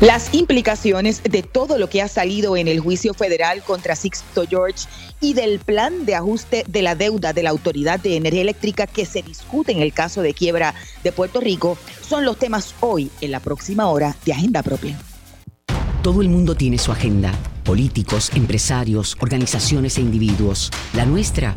Las implicaciones de todo lo que ha salido en el juicio federal contra Sixto George y del plan de ajuste de la deuda de la Autoridad de Energía Eléctrica que se discute en el caso de quiebra de Puerto Rico son los temas hoy en la próxima hora de Agenda Propia. Todo el mundo tiene su agenda, políticos, empresarios, organizaciones e individuos. La nuestra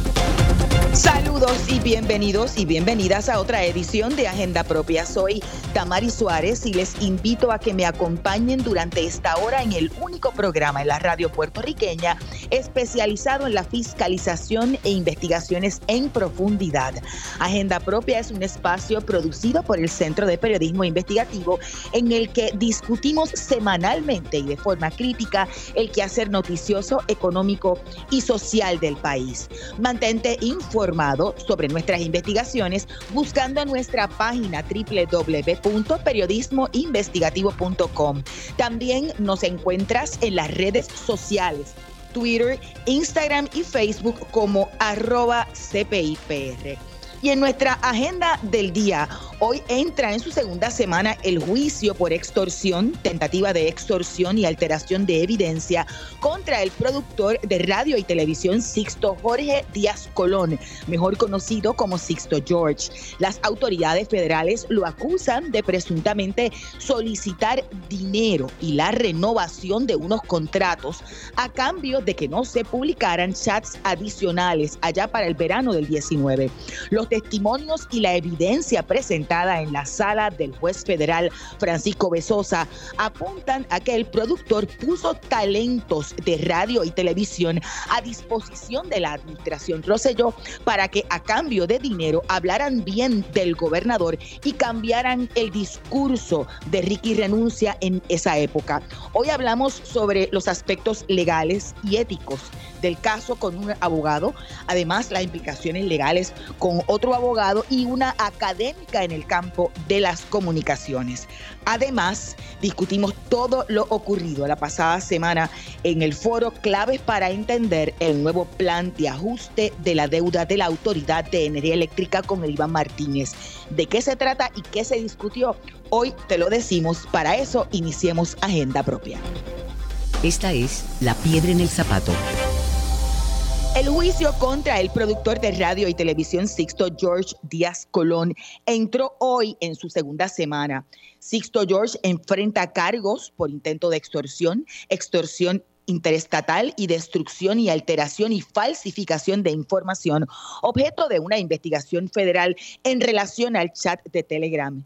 Saludos y bienvenidos y bienvenidas a otra edición de Agenda Propia. Soy Tamari Suárez y les invito a que me acompañen durante esta hora en el único programa en la radio puertorriqueña especializado en la fiscalización e investigaciones en profundidad. Agenda Propia es un espacio producido por el Centro de Periodismo Investigativo en el que discutimos semanalmente y de forma crítica el quehacer noticioso, económico y social del país. Mantente informado sobre nuestras investigaciones buscando nuestra página www.periodismoinvestigativo.com. También nos encuentras en las redes sociales Twitter, Instagram y Facebook como arroba CPIPR. Y en nuestra agenda del día, hoy entra en su segunda semana el juicio por extorsión, tentativa de extorsión y alteración de evidencia contra el productor de radio y televisión Sixto Jorge Díaz Colón, mejor conocido como Sixto George. Las autoridades federales lo acusan de presuntamente solicitar dinero y la renovación de unos contratos a cambio de que no se publicaran chats adicionales allá para el verano del 19. Los testimonios y la evidencia presentada en la sala del juez federal Francisco Besosa apuntan a que el productor puso talentos de radio y televisión a disposición de la administración Rosselló para que a cambio de dinero hablaran bien del gobernador y cambiaran el discurso de Ricky Renuncia en esa época. Hoy hablamos sobre los aspectos legales y éticos del caso con un abogado, además las implicaciones legales con otro abogado y una académica en el campo de las comunicaciones. Además, discutimos todo lo ocurrido la pasada semana en el foro Claves para entender el nuevo plan de ajuste de la deuda de la Autoridad de Energía Eléctrica con el Iván Martínez. ¿De qué se trata y qué se discutió? Hoy te lo decimos, para eso iniciemos agenda propia. Esta es La Piedra en el Zapato el juicio contra el productor de radio y televisión Sixto George Díaz Colón entró hoy en su segunda semana. Sixto George enfrenta cargos por intento de extorsión, extorsión interestatal y destrucción y alteración y falsificación de información, objeto de una investigación federal en relación al chat de Telegram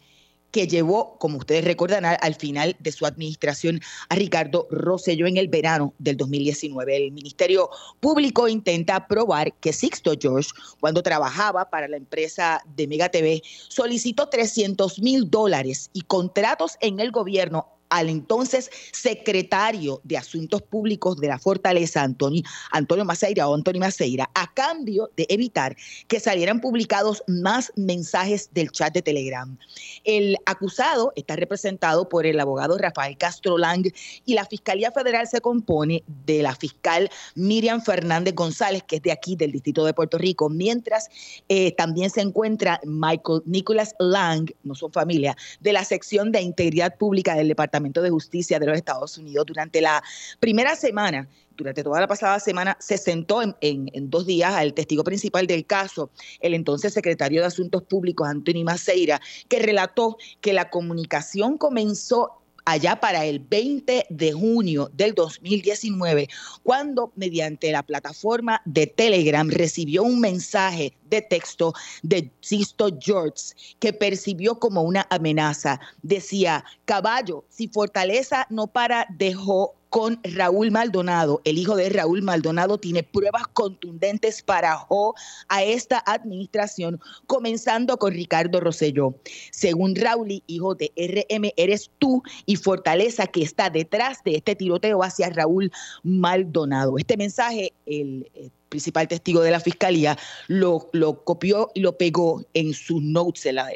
que llevó, como ustedes recuerdan, al, final de su administración a Ricardo Rosselló en el verano del 2019. El Ministerio Público intenta probar que Sixto George, cuando trabajaba para la empresa de Mega TV, solicitó 300 mil dólares y contratos en el gobierno al entonces secretario de Asuntos Públicos de la Fortaleza, Antonio, Antonio Maceira o Antonio Maceira, a cambio de evitar que salieran publicados más mensajes del chat de Telegram. El acusado está representado por el abogado Rafael Castro Lang y la Fiscalía Federal se compone de la fiscal Miriam Fernández González, que es de aquí, del Distrito de Puerto Rico, mientras eh, también se encuentra Michael Nicholas Lang, no son familia, de la sección de Integridad Pública del Departamento de Justicia de los Estados Unidos. Durante la primera semana, durante toda la pasada semana, se sentó en, en, dos días al testigo principal del caso, el entonces secretario de Asuntos Públicos, Antonio Maceira, que relató que la comunicación comenzó allá para el 20 de junio del 2019, cuando mediante la plataforma de Telegram recibió un mensaje de texto de Sisto George que percibió como una amenaza. Decía, caballo, si Fortaleza no para, dejó con Raúl Maldonado. El hijo de Raúl Maldonado tiene pruebas contundentes para o a esta administración, comenzando con Ricardo Rosselló. Según Raúl, hijo de RM, eres tú y Fortaleza que está detrás de este tiroteo hacia Raúl Maldonado. Este mensaje, el eh, principal testigo de la fiscalía, lo, lo copió y lo pegó en sus notes, en la,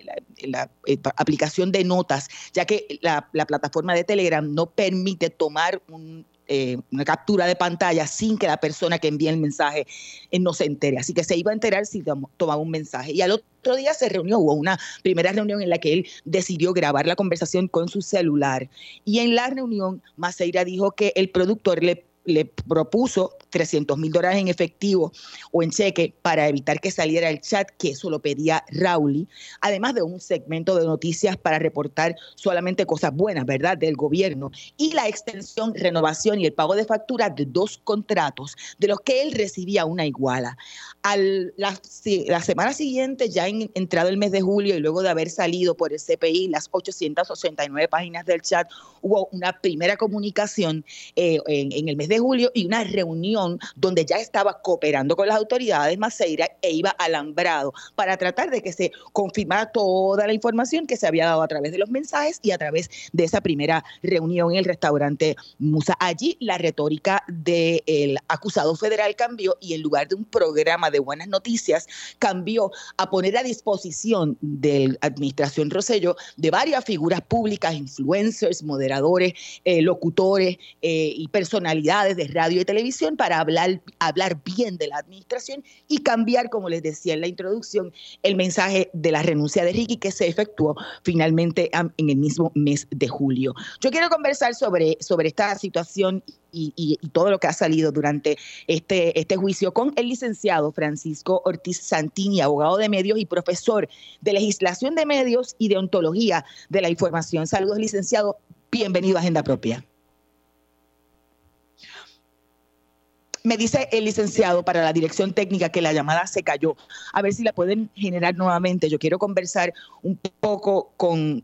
eh, aplicación de notas, ya que la, plataforma de Telegram no permite tomar eh, una captura de pantalla sin que la persona que envía el mensaje eh, no se entere. Así que se iba a enterar si tomaba un mensaje. Y al otro día se reunió, hubo una primera reunión en la que él decidió grabar la conversación con su celular. Y en la reunión, Maceira dijo que el productor le le propuso 300 mil dólares en efectivo o en cheque para evitar que saliera el chat, que eso lo pedía Rauli, además de un segmento de noticias para reportar solamente cosas buenas, ¿verdad?, del gobierno, y la extensión, renovación y el pago de facturas de dos contratos, de los que él recibía una iguala. Al, la, semana siguiente, ya en, entrado el mes de julio y luego de haber salido por el CPI las 889 páginas del chat, hubo una primera comunicación eh, en, en el mes de julio y una reunión donde ya estaba cooperando con las autoridades Maceira e iba alambrado para tratar de que se confirmara toda la información que se había dado a través de los mensajes y a través de esa primera reunión en el restaurante Musa. Allí la retórica del acusado federal cambió y en lugar de un programa de buenas noticias, cambió a poner a disposición de la administración Rosello de varias figuras públicas, influencers, moderadores, eh, locutores eh, y personalidades de radio y televisión para hablar, hablar bien de la administración y cambiar, como les decía en la introducción, el mensaje de la renuncia de Ricky que se efectuó finalmente en el mismo mes de julio. Yo quiero conversar sobre, sobre esta situación y, todo lo que ha salido durante este, este juicio con el licenciado Francisco Ortiz Santini, abogado de medios y profesor de legislación de medios y de ontología de la información. Saludos, licenciado. Bienvenido a Agenda Propia. Me dice el licenciado para la dirección técnica que la llamada se cayó. A ver si la pueden generar nuevamente. Yo quiero conversar un poco con,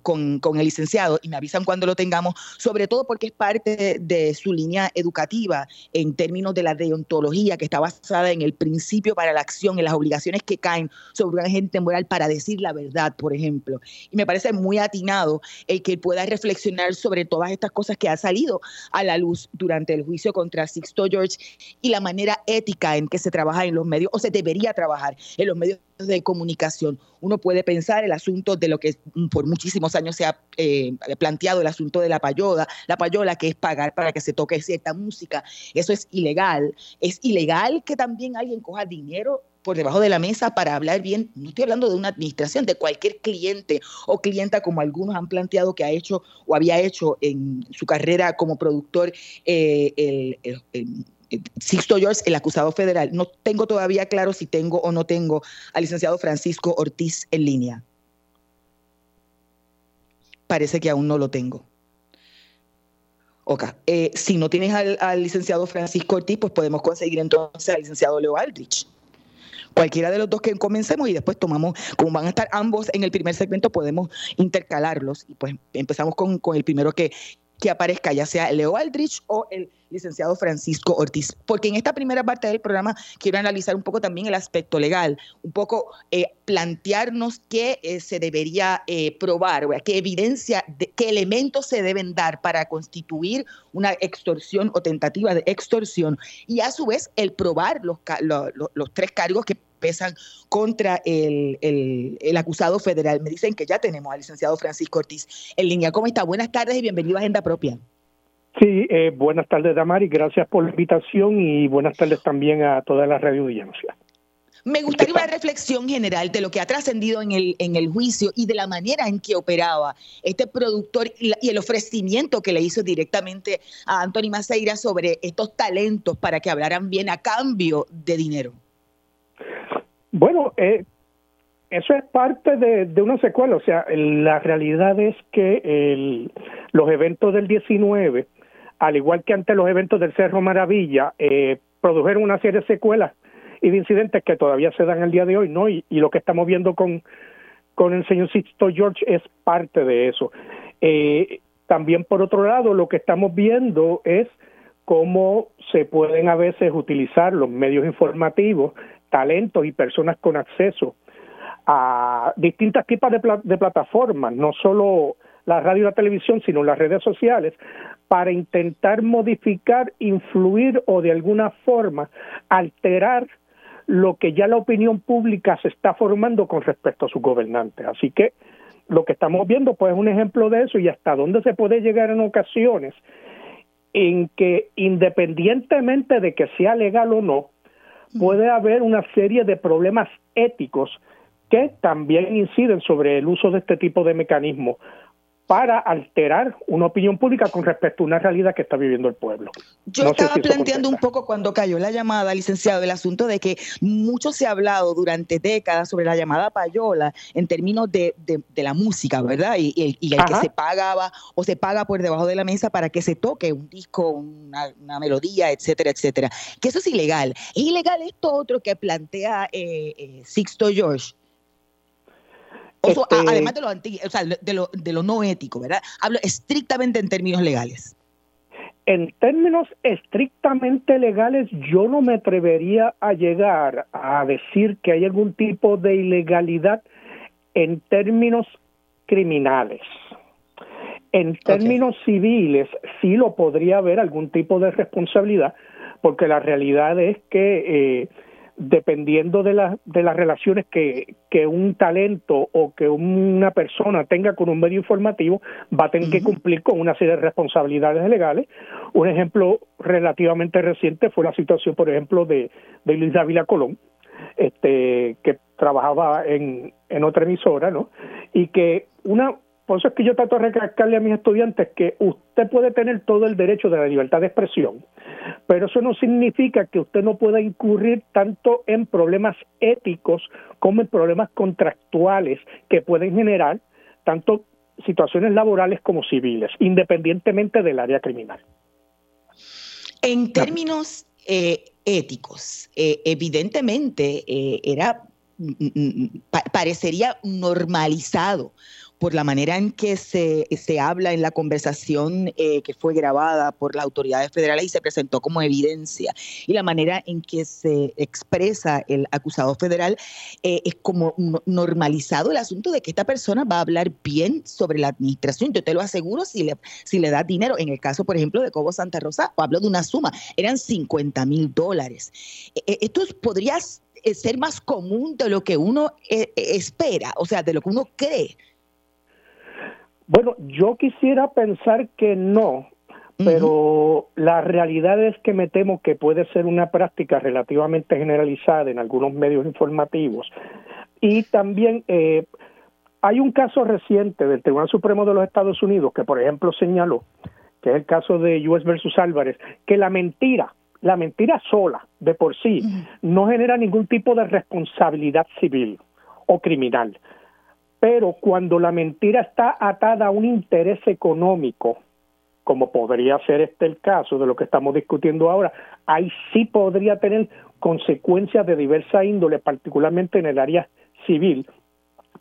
el licenciado y me avisan cuando lo tengamos, sobre todo porque es parte de, su línea educativa en términos de la deontología que está basada en el principio para la acción, en las obligaciones que caen sobre un agente moral para decir la verdad, por ejemplo. Y me parece muy atinado el que pueda reflexionar sobre todas estas cosas que ha salido a la luz durante el juicio contra Sixto George y la manera ética en que se trabaja en los medios o se debería trabajar en los medios de comunicación. Uno puede pensar el asunto de lo que por muchísimos años se ha eh, planteado, el asunto de la payola, la payola que es pagar para que se toque cierta música. Eso es ilegal. Es ilegal que también alguien coja dinero por debajo de la mesa para hablar bien, no estoy hablando de una administración, de cualquier cliente o clienta como algunos han planteado que ha hecho o había hecho en su carrera como productor eh, el, Sixto George, el acusado federal. No tengo todavía claro si tengo o no tengo al licenciado Francisco Ortiz en línea. Parece que aún no lo tengo. Ok, eh, si no tienes al, licenciado Francisco Ortiz, pues podemos conseguir entonces al licenciado Leo Aldrich. Cualquiera de los dos que comencemos y después tomamos, como van a estar ambos en el primer segmento, podemos intercalarlos y pues empezamos con, con el primero que, que aparezca, ya sea Leo Aldrich o el licenciado Francisco Ortiz. Porque en esta primera parte del programa quiero analizar un poco también el aspecto legal, un poco eh, plantearnos qué eh, se debería eh, probar, qué evidencia, qué elementos se deben dar para constituir una extorsión o tentativa de extorsión y a su vez el probar los, los tres cargos que pesan contra el, el, acusado federal. Me dicen que ya tenemos al licenciado Francisco Ortiz en línea. ¿Cómo está? Buenas tardes y bienvenido a Agenda Propia. Sí, eh, buenas tardes, Damari. Gracias por la invitación y buenas tardes también a toda la radio audiencia. Me gustaría una reflexión general de lo que ha trascendido en el, en el juicio y de la manera en que operaba este productor y, el ofrecimiento que le hizo directamente a Anthony Maceira sobre estos talentos para que hablaran bien a cambio de dinero. Bueno, eh, eso es parte de, una secuela, o sea, la realidad es que los eventos del 19, al igual que ante los eventos del Cerro Maravilla, eh, produjeron una serie de secuelas y de incidentes que todavía se dan al día de hoy, ¿no? Y, lo que estamos viendo con, con el señor Sixto George es parte de eso. Eh, también, por otro lado, lo que estamos viendo es cómo se pueden a veces utilizar los medios informativos talentos y personas con acceso a distintas tipos de, de plataformas, no solo la radio y la televisión, sino las redes sociales, para intentar modificar, influir o de alguna forma alterar lo que ya la opinión pública se está formando con respecto a sus gobernantes. Así que lo que estamos viendo pues es un ejemplo de eso y hasta dónde se puede llegar en ocasiones en que independientemente de que sea legal o no, puede haber una serie de problemas éticos que también inciden sobre el uso de este tipo de mecanismos para alterar una opinión pública con respecto a una realidad que está viviendo el pueblo. Yo estaba planteando un poco cuando cayó la llamada, licenciado, el asunto de que mucho se ha hablado durante décadas sobre la llamada payola en términos de, la música, ¿verdad? Y, el que se pagaba o se paga por debajo de la mesa para que se toque un disco, una, melodía, etcétera, etcétera. Que eso es ilegal. Es ilegal esto otro que plantea eh, eh, Sixto George este, además de lo, o sea, de, lo, de lo no ético, ¿verdad? Hablo estrictamente en términos legales. En términos estrictamente legales, yo no me atrevería a llegar a decir que hay algún tipo de ilegalidad en términos criminales. En términos civiles, sí lo podría haber algún tipo de responsabilidad, porque la realidad es que eh, dependiendo de, de las relaciones que, que, un talento o que una persona tenga con un medio informativo, va a tener que cumplir con una serie de responsabilidades legales. Un ejemplo relativamente reciente fue la situación, por ejemplo, de, de Luis Dávila Colón, este, que trabajaba en, en otra emisora, ¿no? Y que una por eso es que yo trato de recalcarle a mis estudiantes que usted puede tener todo el derecho de la libertad de expresión, pero eso no significa que usted no pueda incurrir tanto en problemas éticos como en problemas contractuales que pueden generar tanto situaciones laborales como civiles, independientemente del área criminal. En términos eh, éticos, eh, evidentemente eh, era mm, mm, mm, parecería normalizado por la manera en que se, se habla en la conversación eh, que fue grabada por las autoridades federales y se presentó como evidencia, y la manera en que se expresa el acusado federal, eh, es como normalizado el asunto de que esta persona va a hablar bien sobre la administración. Yo te lo aseguro si le, si le da dinero. En el caso, por ejemplo, de Cobo Santa Rosa, hablo de una suma, eran 50 mil dólares. E, esto podría ser más común de lo que uno eh, espera, o sea, de lo que uno cree. Bueno, yo quisiera pensar que no, pero la realidad es que me temo que puede ser una práctica relativamente generalizada en algunos medios informativos. Y también eh, hay un caso reciente del Tribunal Supremo de los Estados Unidos que, por ejemplo, señaló, que es el caso de US versus Álvarez, que la mentira, la mentira sola, de por sí, no genera ningún tipo de responsabilidad civil o criminal pero cuando la mentira está atada a un interés económico, como podría ser este el caso de lo que estamos discutiendo ahora, ahí sí podría tener consecuencias de diversa índole, particularmente en el área civil,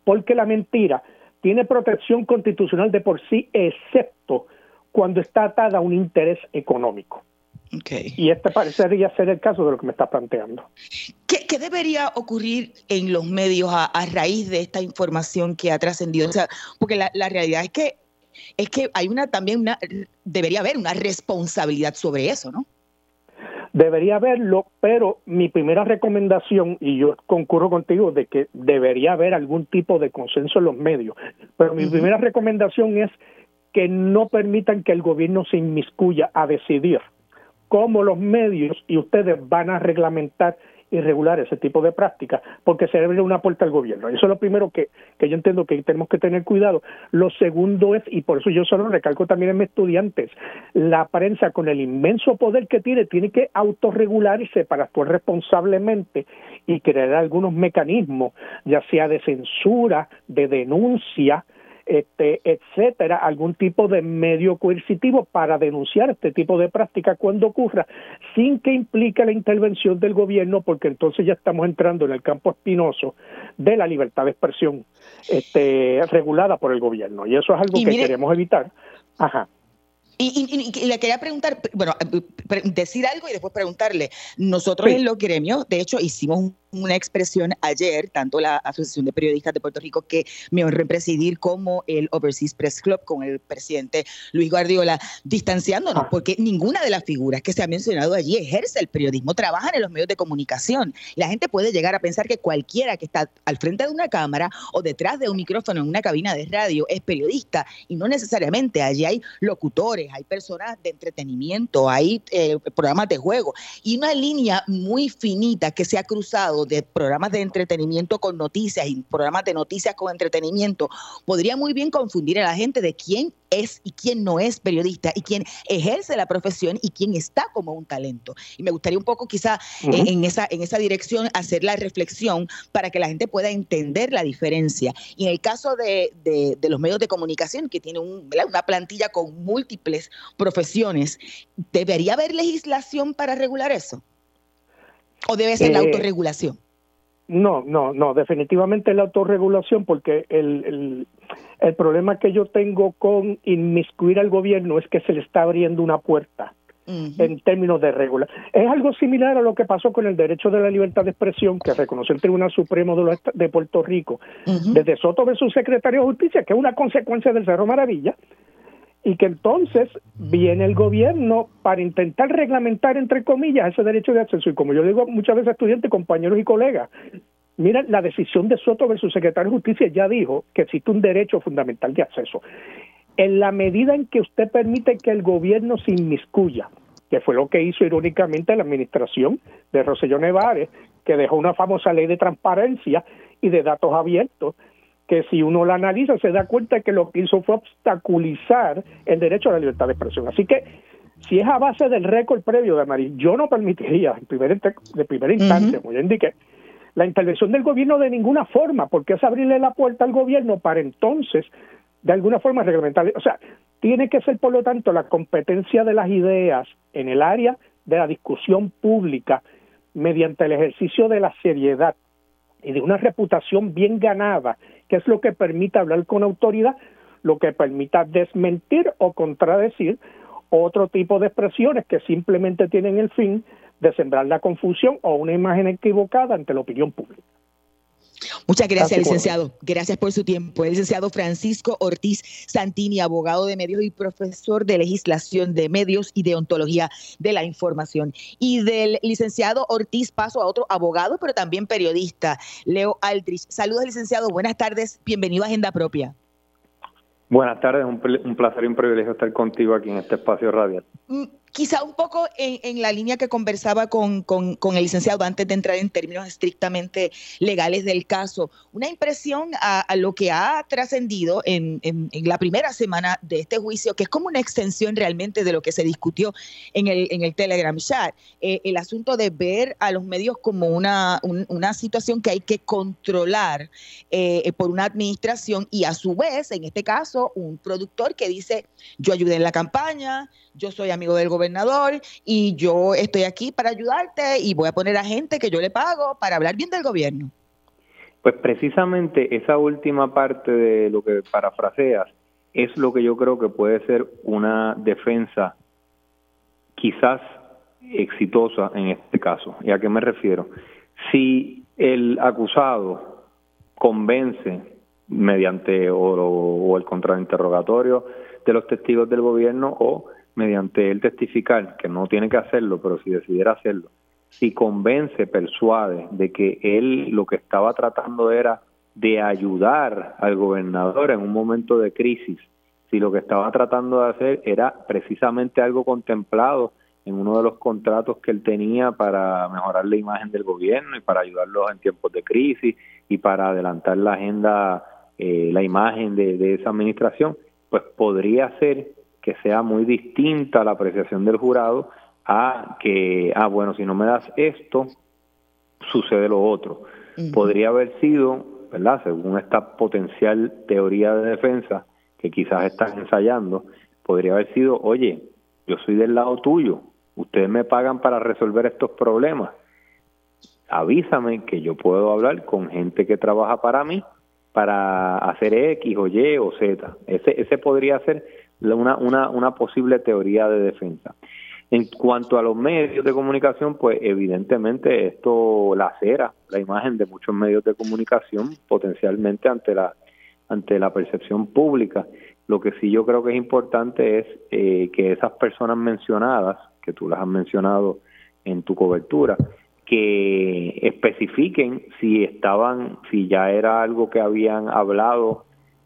porque la mentira tiene protección constitucional de por sí, excepto cuando está atada a un interés económico. Y este parecería ser el caso de lo que me está planteando. ¿Qué, debería ocurrir en los medios a, raíz de esta información que ha trascendido? O sea, porque la, realidad es que es que hay una también una debería haber una responsabilidad sobre eso, ¿no? Debería haberlo, pero mi primera recomendación, y yo concurro contigo, de que debería haber algún tipo de consenso en los medios, pero mi primera recomendación es que no permitan que el gobierno se inmiscuya a decidir cómo los medios y ustedes van a reglamentar y regular ese tipo de prácticas, porque se abre una puerta al gobierno. Eso es lo primero que, que yo entiendo que tenemos que tener cuidado. Lo segundo es, y por eso yo solo recalco también en mis estudiantes, la prensa con el inmenso poder que tiene, tiene que autorregularse para actuar responsablemente y crear algunos mecanismos, ya sea de censura, de denuncia, este, etcétera, algún tipo de medio coercitivo para denunciar este tipo de práctica cuando ocurra, sin que implique la intervención del gobierno, porque entonces ya estamos entrando en el campo espinoso de la libertad de expresión este, regulada por el gobierno. Y eso es algo que queremos evitar. Ajá. Y, le quería preguntar, bueno, decir algo y después preguntarle. Nosotros en los gremios, de hecho, hicimos un una expresión ayer, tanto la Asociación de Periodistas de Puerto Rico que me honré presidir como el Overseas Press Club con el presidente Luis Guardiola, distanciándonos, ah. porque ninguna de las figuras que se ha mencionado allí ejerce el periodismo, trabajan en los medios de comunicación. La gente puede llegar a pensar que cualquiera que está al frente de una cámara o detrás de un micrófono en una cabina de radio es periodista y no necesariamente. Allí hay locutores, hay personas de entretenimiento, hay eh, programas de juego y una línea muy finita que se ha cruzado de programas de entretenimiento con noticias y programas de noticias con entretenimiento podría muy bien confundir a la gente de quién es y quién no es periodista y quién ejerce la profesión y quién está como un talento. Y me gustaría un poco quizá eh, en, esa, en esa dirección hacer la reflexión para que la gente pueda entender la diferencia. Y en el caso de, de, los medios de comunicación, que tienen una plantilla con múltiples profesiones, ¿debería haber legislación para regular eso? ¿O debe ser la eh, autorregulación? No, no, no, definitivamente la autorregulación, porque el, el, problema que yo tengo con inmiscuir al gobierno es que se le está abriendo una puerta en términos de regula. Es algo similar a lo que pasó con el derecho de la libertad de expresión que reconoció el Tribunal Supremo de, de Puerto Rico desde Soto su secretario de Justicia, que es una consecuencia del Cerro Maravilla, y que entonces viene el gobierno para intentar reglamentar, entre comillas, ese derecho de acceso. Y como yo digo muchas veces a estudiantes, compañeros y colegas, mira, la decisión de Soto su secretario de Justicia ya dijo que existe un derecho fundamental de acceso. En la medida en que usted permite que el gobierno se inmiscuya, que fue lo que hizo irónicamente la administración de Roselló Nevares, que dejó una famosa ley de transparencia y de datos abiertos, que si uno la analiza se da cuenta que lo que hizo fue obstaculizar el derecho a la libertad de expresión. Así que si es a base del récord previo de Marín, yo no permitiría en primer, de primera instancia, como ya indiqué, la intervención del gobierno de ninguna forma, porque es abrirle la puerta al gobierno para entonces, de alguna forma, reglamentar. O sea, tiene que ser, por lo tanto, la competencia de las ideas en el área de la discusión pública mediante el ejercicio de la seriedad y de una reputación bien ganada que es lo que permite hablar con autoridad, lo que permita desmentir o contradecir otro tipo de expresiones que simplemente tienen el fin de sembrar la confusión o una imagen equivocada ante la opinión pública. Muchas gracias, licenciado. Gracias por su tiempo. El licenciado Francisco Ortiz Santini, abogado de medios y profesor de legislación de medios y de ontología de la información. Y del licenciado Ortiz paso a otro abogado, pero también periodista, Leo Aldrich. Saludos, licenciado. Buenas tardes. Bienvenido a Agenda Propia. Buenas tardes. Un, un placer y un privilegio estar contigo aquí en este espacio radial. Mm, quizá un poco en, la línea que conversaba con, el licenciado antes de entrar en términos estrictamente legales del caso, una impresión a, lo que ha trascendido en, la primera semana de este juicio, que es como una extensión realmente de lo que se discutió en el, Telegram chat, eh, el asunto de ver a los medios como una, una situación que hay que controlar eh, por una administración y a su vez, en este caso, un productor que dice, yo ayudé en la campaña, yo soy amigo del gobernador y yo estoy aquí para ayudarte y voy a poner a gente que yo le pago para hablar bien del gobierno. Pues precisamente esa última parte de lo que parafraseas es lo que yo creo que puede ser una defensa quizás exitosa en este caso. ¿Y a qué me refiero? Si el acusado convence mediante o, o el contrainterrogatorio de los testigos del gobierno o mediante él testificar, que no tiene que hacerlo, pero si decidiera hacerlo, si convence, persuade de que él lo que estaba tratando era de ayudar al gobernador en un momento de crisis, si lo que estaba tratando de hacer era precisamente algo contemplado en uno de los contratos que él tenía para mejorar la imagen del gobierno y para ayudarlos en tiempos de crisis y para adelantar la agenda, eh, la imagen de, de esa administración, pues podría ser que sea muy distinta la apreciación del jurado a que, ah, bueno, si no me das esto, sucede lo otro. Podría haber sido, ¿verdad? Según esta potencial teoría de defensa que quizás están ensayando, podría haber sido, oye, yo soy del lado tuyo, ustedes me pagan para resolver estos problemas. Avísame que yo puedo hablar con gente que trabaja para mí para hacer X o Y o Z. Ese, ese podría ser una, una, una posible teoría de defensa. En cuanto a los medios de comunicación, pues evidentemente esto lacera la imagen de muchos medios de comunicación potencialmente ante la ante la percepción pública. Lo que sí yo creo que es importante es eh, que esas personas mencionadas, que tú las has mencionado en tu cobertura, que especifiquen si estaban, si ya era algo que habían hablado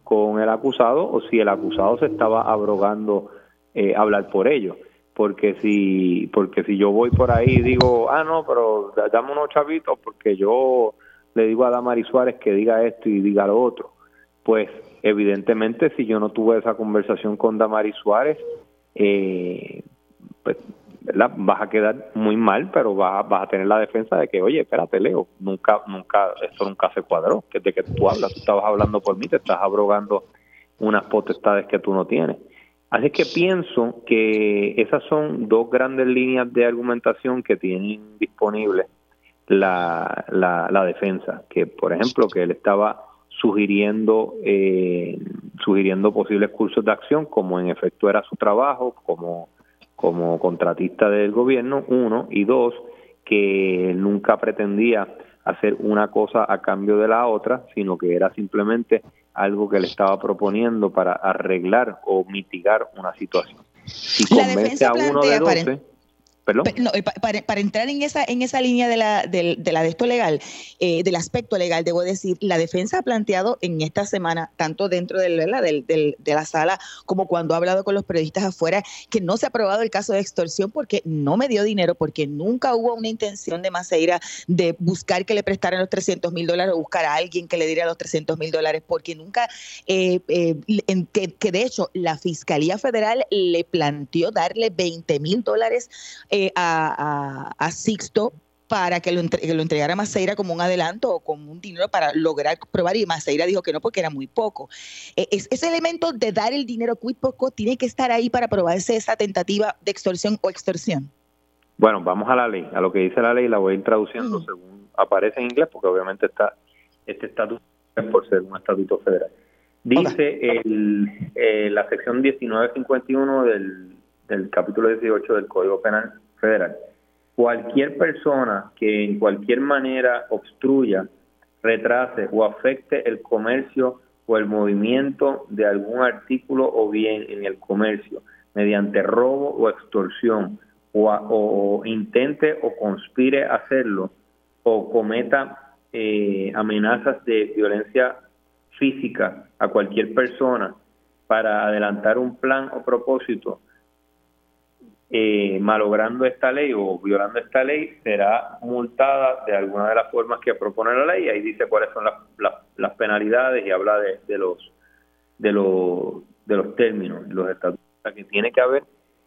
con el acusado o si el acusado se estaba abrogando eh, hablar por ello. Porque si porque si yo voy por ahí y digo, ah, no, pero dame unos chavitos porque yo le digo a Damari Suárez que diga esto y diga lo otro, pues evidentemente si yo no tuve esa conversación con Damari Suárez, eh, pues vas a quedar muy mal, pero vas, vas a tener la defensa de que, oye, espérate, Leo, nunca, nunca, esto nunca se cuadró, que de que tú hablas, tú estabas hablando por mí, te estás abrogando unas potestades que tú no tienes. Así que pienso que esas son dos grandes líneas de argumentación que tienen disponible la, la, defensa, que por ejemplo que él estaba sugiriendo eh, sugiriendo posibles cursos de acción, como en efecto era su trabajo, como, como contratista del gobierno, uno, y dos, que nunca pretendía hacer una cosa a cambio de la otra, sino que era simplemente algo que le estaba proponiendo para arreglar o mitigar una situación. Si convence a uno de 12, no, eh, para, entrar en esa, en esa línea de la, de, la de esto legal, eh, del aspecto legal, debo decir, la defensa ha planteado en esta semana, tanto dentro de la, de la sala como cuando ha hablado con los periodistas afuera, que no se ha aprobado el caso de extorsión porque no me dio dinero, porque nunca hubo una intención de Maceira de buscar que le prestaran los 300 mil dólares o buscar a alguien que le diera los 300 mil dólares, porque nunca, eh, que, que, de hecho la Fiscalía Federal le planteó darle 20 mil dólares. Eh, a, Sixto para que lo, lo entregara a Maceira como un adelanto o como un dinero para lograr probar y Maceira dijo que no porque era muy poco. E, ese elemento de dar el dinero muy poco tiene que estar ahí para probarse esa tentativa de extorsión o extorsión. Bueno, vamos a la ley, a lo que dice la ley la voy a ir traduciendo según aparece en inglés porque obviamente está este estatuto es por ser un estatuto federal. Dice el, eh, la sección 1951 del, del capítulo 18 del Código Penal federal. Cualquier persona que en cualquier manera obstruya, retrase o afecte el comercio o el movimiento de algún artículo o bien en el comercio mediante robo o extorsión o, intente o conspire hacerlo o cometa eh, amenazas de violencia física a cualquier persona para adelantar un plan o propósito eh, malogrando esta ley o violando esta ley será multada de alguna de las formas que propone la ley. Ahí dice cuáles son las, las, penalidades y habla de, de, los de los de los términos, los estatutos. que tiene que haber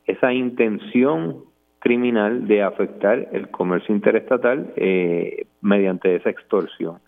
esa intención criminal de afectar el comercio interestatal eh, mediante esa extorsión.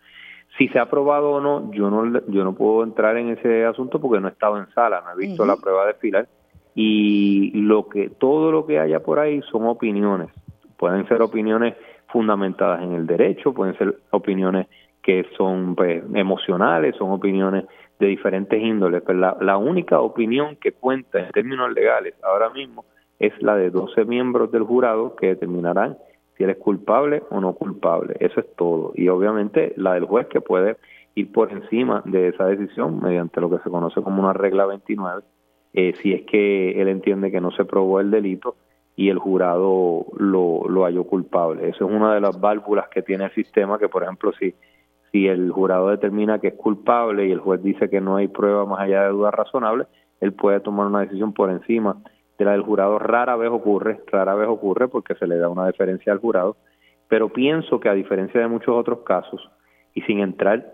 Si se ha aprobado o no, yo no yo no puedo entrar en ese asunto porque no he estado en sala, no he visto la prueba de filar y lo que todo lo que haya por ahí son opiniones. Pueden ser opiniones fundamentadas en el derecho pueden ser opiniones que son pues, emocionales son opiniones de diferentes índoles pero la, la única opinión que cuenta en términos legales ahora mismo es la de 12 miembros del jurado que determinarán si él es culpable o no culpable. Eso es todo. Y obviamente la del juez que puede ir por encima de esa decisión mediante lo que se conoce como una regla 29 eh, si es que él entiende que no se probó el delito y el jurado lo, lo halló culpable. Eso es una de las válvulas que tiene el sistema, que por ejemplo si, si el jurado determina que es culpable y el juez dice que no hay prueba más allá de dudas razonables, él puede tomar una decisión por encima de la del jurado. Rara vez ocurre, rara vez ocurre porque se le da una deferencia al jurado, pero pienso que a diferencia de muchos otros casos, y sin entrar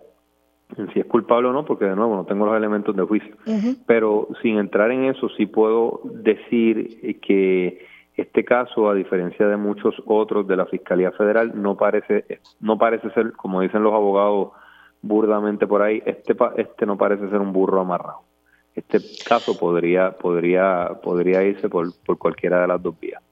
si es culpable o no, porque de nuevo no tengo los elementos de juicio. Pero sin entrar en eso, sí puedo decir que este caso, a diferencia de muchos otros de la Fiscalía Federal, no parece, no parece ser, como dicen los abogados burdamente por ahí, este, este no parece ser un burro amarrado. Este caso podría, podría, podría irse por, por cualquiera de las dos vías.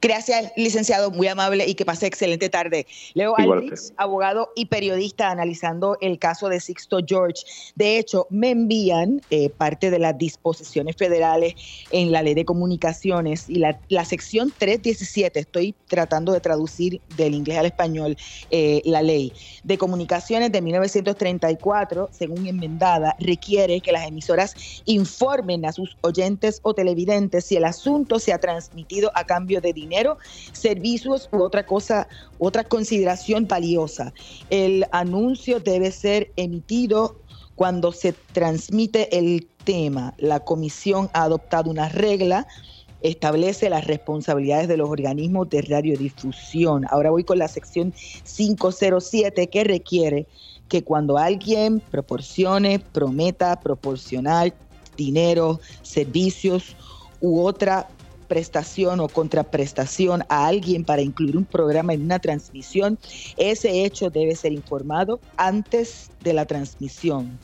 Gracias, licenciado, muy amable y que pase excelente tarde. Leo Aldrich, abogado y periodista, analizando el caso de Sixto George. De hecho, me envían eh, parte de las disposiciones federales en la ley de comunicaciones y la, sección 317, estoy tratando de traducir del inglés al español eh, la ley de comunicaciones de 1934, según enmendada, requiere que las emisoras informen a sus oyentes o televidentes si el asunto se ha transmitido a cambio de dinero, servicios u otra cosa, otra consideración valiosa. El anuncio debe ser emitido cuando se transmite el tema. La comisión ha adoptado una regla establece las responsabilidades de los organismos de radiodifusión. Ahora voy con la sección 507 que requiere que cuando alguien proporcione, prometa proporcionar dinero, servicios u otra prestación o contraprestación a alguien para incluir un programa en una transmisión, ese hecho debe ser informado antes de la transmisión.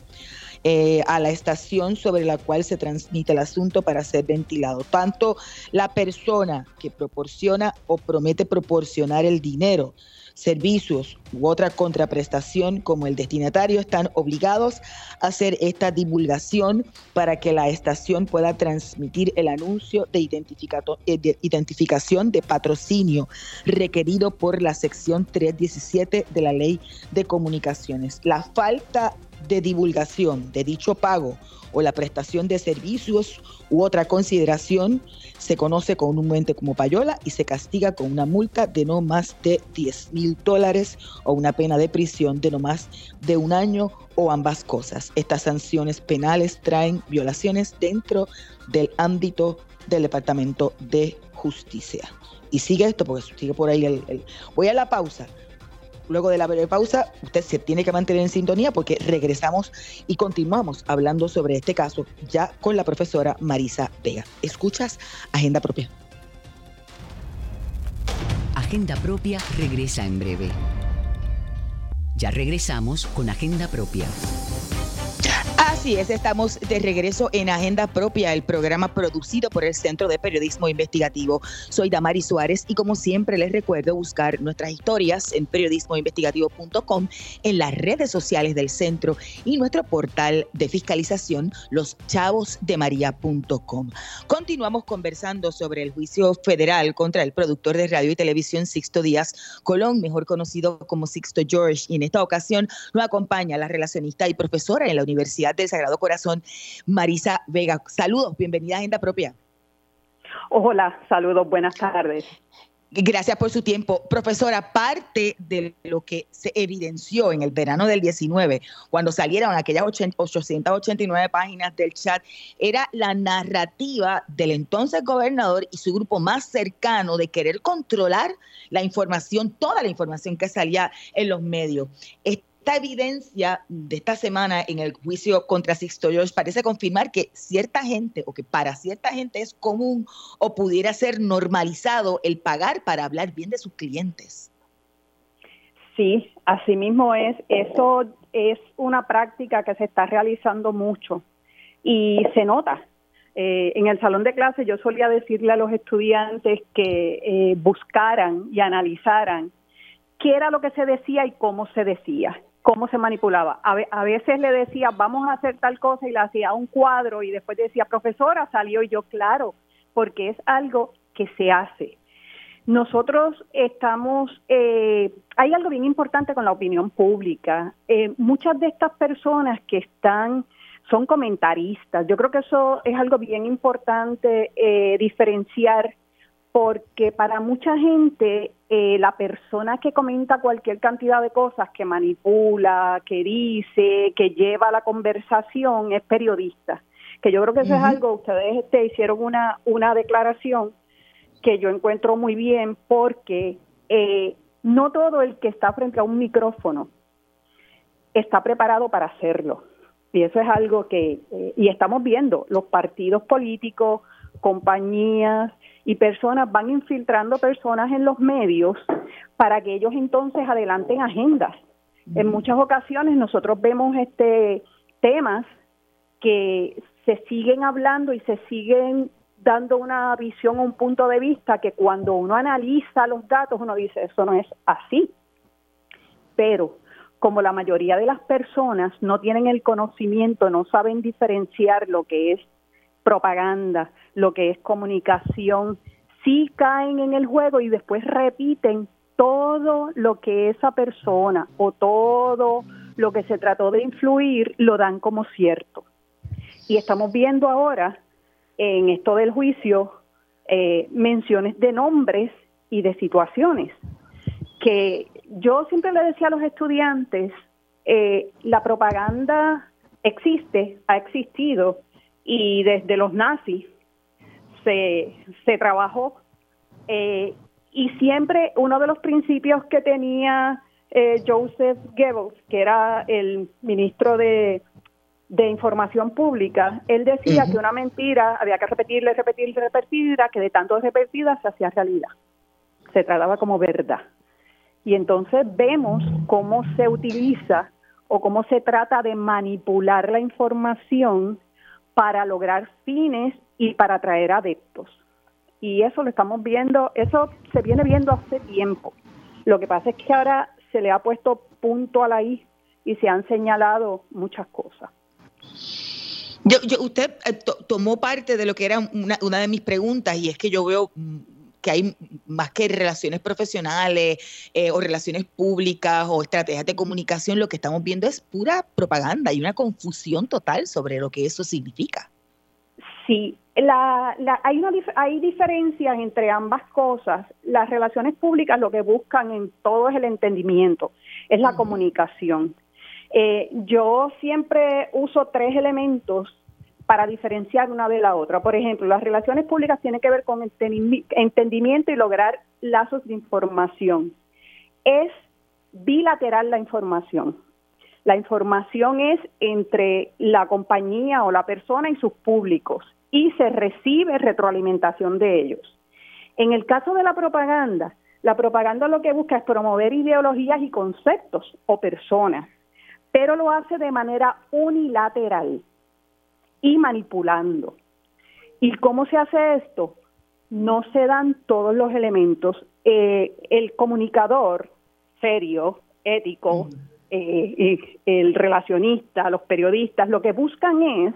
Eh, a la estación sobre la cual se transmite el asunto para ser ventilado. Tanto la persona que proporciona o promete proporcionar el dinero servicios u otra contraprestación como el destinatario están obligados a hacer esta divulgación para que la estación pueda transmitir el anuncio de, eh, de identificación de patrocinio requerido por la sección 317 de la ley de comunicaciones. La falta de divulgación de dicho pago o la prestación de servicios u otra consideración se conoce comúnmente como payola y se castiga con una multa de no más de 10 mil dólares o una pena de prisión de no más de un año o ambas cosas. Estas sanciones penales traen violaciones dentro del ámbito del Departamento de Justicia. Y sigue esto porque sigue por ahí el... Voy a la pausa. Luego de la breve pausa, usted se tiene que mantener en sintonía porque regresamos y continuamos hablando sobre este caso ya con la profesora Marisa Vega. ¿Escuchas Agenda Propia? Agenda Propia regresa en breve. Ya regresamos con Agenda Propia. Así es, estamos de regreso en Agenda Propia, el programa producido por el Centro de Periodismo Investigativo. Soy Damari Suárez y como siempre les recuerdo buscar nuestras historias en periodismoinvestigativo.com, en las redes sociales del centro y nuestro portal de fiscalización loschavosdemaria.com. Continuamos conversando sobre el juicio federal contra el productor de radio y televisión Sixto Díaz Colón, mejor conocido como Sixto George, y en esta ocasión nos acompaña la relacionista y profesora en la Universidad de Sagrado Corazón, Marisa Vega. Saludos, bienvenida a Agenda Propia. Hola, saludos, buenas tardes. Gracias por su tiempo. Profesora, parte de lo que se evidenció en el verano del 19, cuando salieron aquellas 889 páginas del chat, era la narrativa del entonces gobernador y su grupo más cercano de querer controlar la información, toda la información que salía en los medios. Esta evidencia de esta semana en el juicio contra Sixto George parece confirmar que cierta gente o que para cierta gente es común o pudiera ser normalizado el pagar para hablar bien de sus clientes. Sí, así mismo es. Eso es una práctica que se está realizando mucho y se nota. Eh, en el salón de clase yo solía decirle a los estudiantes que eh, buscaran y analizaran qué era lo que se decía y cómo se decía cómo se manipulaba. A, veces le decía, vamos a hacer tal cosa y le hacía un cuadro y después decía, profesora, salió y yo, claro, porque es algo que se hace. Nosotros estamos, eh, hay algo bien importante con la opinión pública. Eh, muchas de estas personas que están, son comentaristas. Yo creo que eso es algo bien importante eh, diferenciar porque para mucha gente eh, la persona que comenta cualquier cantidad de cosas, que manipula, que dice, que lleva la conversación, es periodista. Que yo creo que eso es algo, ustedes este, hicieron una, una declaración que yo encuentro muy bien porque eh, no todo el que está frente a un micrófono está preparado para hacerlo. Y eso es algo que, eh, y estamos viendo, los partidos políticos, compañías, y personas van infiltrando personas en los medios para que ellos entonces adelanten agendas. En muchas ocasiones nosotros vemos este temas que se siguen hablando y se siguen dando una visión un punto de vista que cuando uno analiza los datos uno dice, eso no es así. Pero como la mayoría de las personas no tienen el conocimiento, no saben diferenciar lo que es propaganda, lo que es comunicación, sí caen en el juego y después repiten todo lo que esa persona o todo lo que se trató de influir lo dan como cierto. Y estamos viendo ahora en esto del juicio eh, menciones de nombres y de situaciones que yo siempre le decía a los estudiantes, eh, la propaganda existe, ha existido, y desde los nazis se, se trabajó. Eh, y siempre uno de los principios que tenía eh, Joseph Goebbels, que era el ministro de, Información Pública, él decía que una mentira había que repetirle, repetirle, repetirla, que de tanto repetida se hacía realidad. Se trataba como verdad. Y entonces vemos cómo se utiliza o cómo se trata de manipular la información para lograr fines y para atraer adeptos. Y eso lo estamos viendo, eso se viene viendo hace tiempo. Lo que pasa es que ahora se le ha puesto punto a la I y se han señalado muchas cosas. Yo, usted eh, tomó parte de lo que era una, una, de mis preguntas y es que yo veo mm, que hay más que relaciones profesionales eh, o relaciones públicas o estrategias de comunicación, lo que estamos viendo es pura propaganda y una confusión total sobre lo que eso significa. Sí, la, hay, una, hay diferencias entre ambas cosas. Las relaciones públicas lo que buscan en todo es el entendimiento, es la comunicación. Eh, yo siempre uso tres elementos para diferenciar una de la otra. Por ejemplo, las relaciones públicas tienen que ver con entendimiento y lograr lazos de información. Es bilateral la información. La información es entre la compañía o la persona y sus públicos y se recibe retroalimentación de ellos. En el caso de la propaganda, la propaganda lo que busca es promover ideologías y conceptos o personas, pero lo hace de manera unilateral y manipulando. ¿Y cómo se hace esto? No se dan todos los elementos. Eh, el comunicador serio, ético, eh, el relacionista, los periodistas, lo que buscan es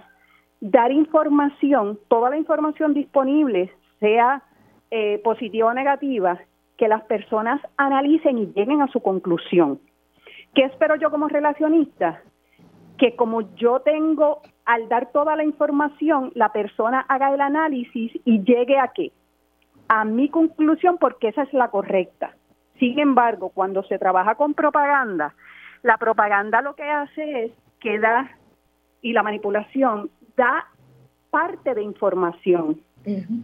dar información, toda la información disponible, sea eh, positiva o negativa, que las personas analicen y lleguen a su conclusión. ¿Qué espero yo como relacionista? Que como yo tengo al dar toda la información, la persona haga el análisis y llegue a qué? A mi conclusión porque esa es la correcta. Sin embargo, cuando se trabaja con propaganda, la propaganda lo que hace es que da, y la manipulación da parte de información.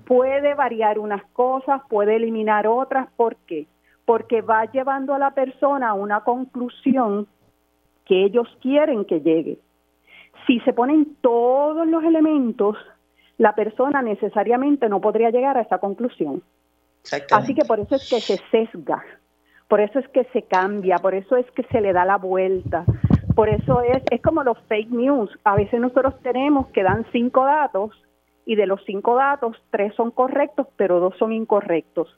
Puede variar unas cosas, puede eliminar otras. ¿Por qué? Porque va llevando a la persona a una conclusión que ellos quieren que llegue si se ponen todos los elementos, la persona necesariamente no podría llegar a esa conclusión. Así que por eso es que se sesga, por eso es que se cambia, por eso es que se le da la vuelta, por eso es, es como los fake news. A veces nosotros tenemos que dan cinco datos y de los cinco datos, tres son correctos, pero dos son incorrectos.